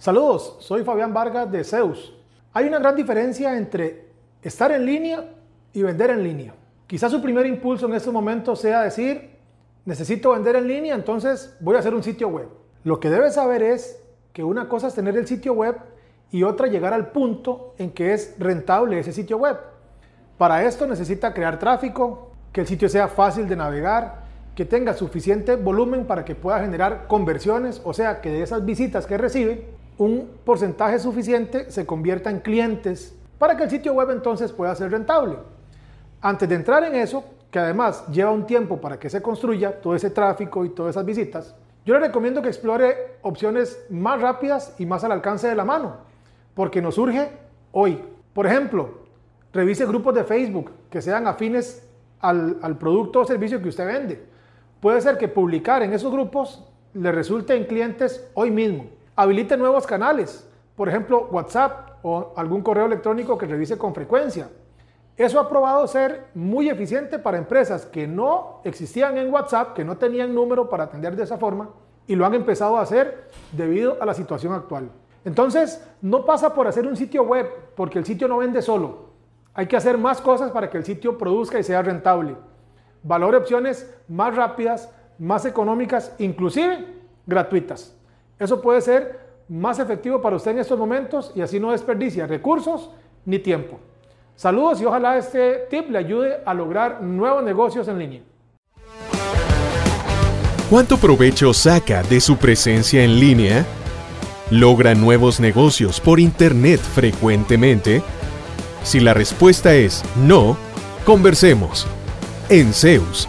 Saludos, soy Fabián Vargas de Zeus. Hay una gran diferencia entre estar en línea y vender en línea. Quizás su primer impulso en este momento sea decir, necesito vender en línea, entonces voy a hacer un sitio web. Lo que debes saber es que una cosa es tener el sitio web y otra llegar al punto en que es rentable ese sitio web. Para esto necesita crear tráfico, que el sitio sea fácil de navegar, que tenga suficiente volumen para que pueda generar conversiones, o sea, que de esas visitas que recibe, un porcentaje suficiente se convierta en clientes para que el sitio web entonces pueda ser rentable. Antes de entrar en eso, que además lleva un tiempo para que se construya todo ese tráfico y todas esas visitas, yo le recomiendo que explore opciones más rápidas y más al alcance de la mano, porque nos surge hoy. Por ejemplo, revise grupos de Facebook que sean afines al, al producto o servicio que usted vende. Puede ser que publicar en esos grupos le resulte en clientes hoy mismo habilite nuevos canales, por ejemplo WhatsApp o algún correo electrónico que revise con frecuencia. Eso ha probado ser muy eficiente para empresas que no existían en WhatsApp, que no tenían número para atender de esa forma y lo han empezado a hacer debido a la situación actual. Entonces, no pasa por hacer un sitio web, porque el sitio no vende solo. Hay que hacer más cosas para que el sitio produzca y sea rentable. Valore opciones más rápidas, más económicas, inclusive gratuitas. Eso puede ser más efectivo para usted en estos momentos y así no desperdicia recursos ni tiempo. Saludos y ojalá este tip le ayude a lograr nuevos negocios en línea. ¿Cuánto provecho saca de su presencia en línea? ¿Logra nuevos negocios por Internet frecuentemente? Si la respuesta es no, conversemos. En Zeus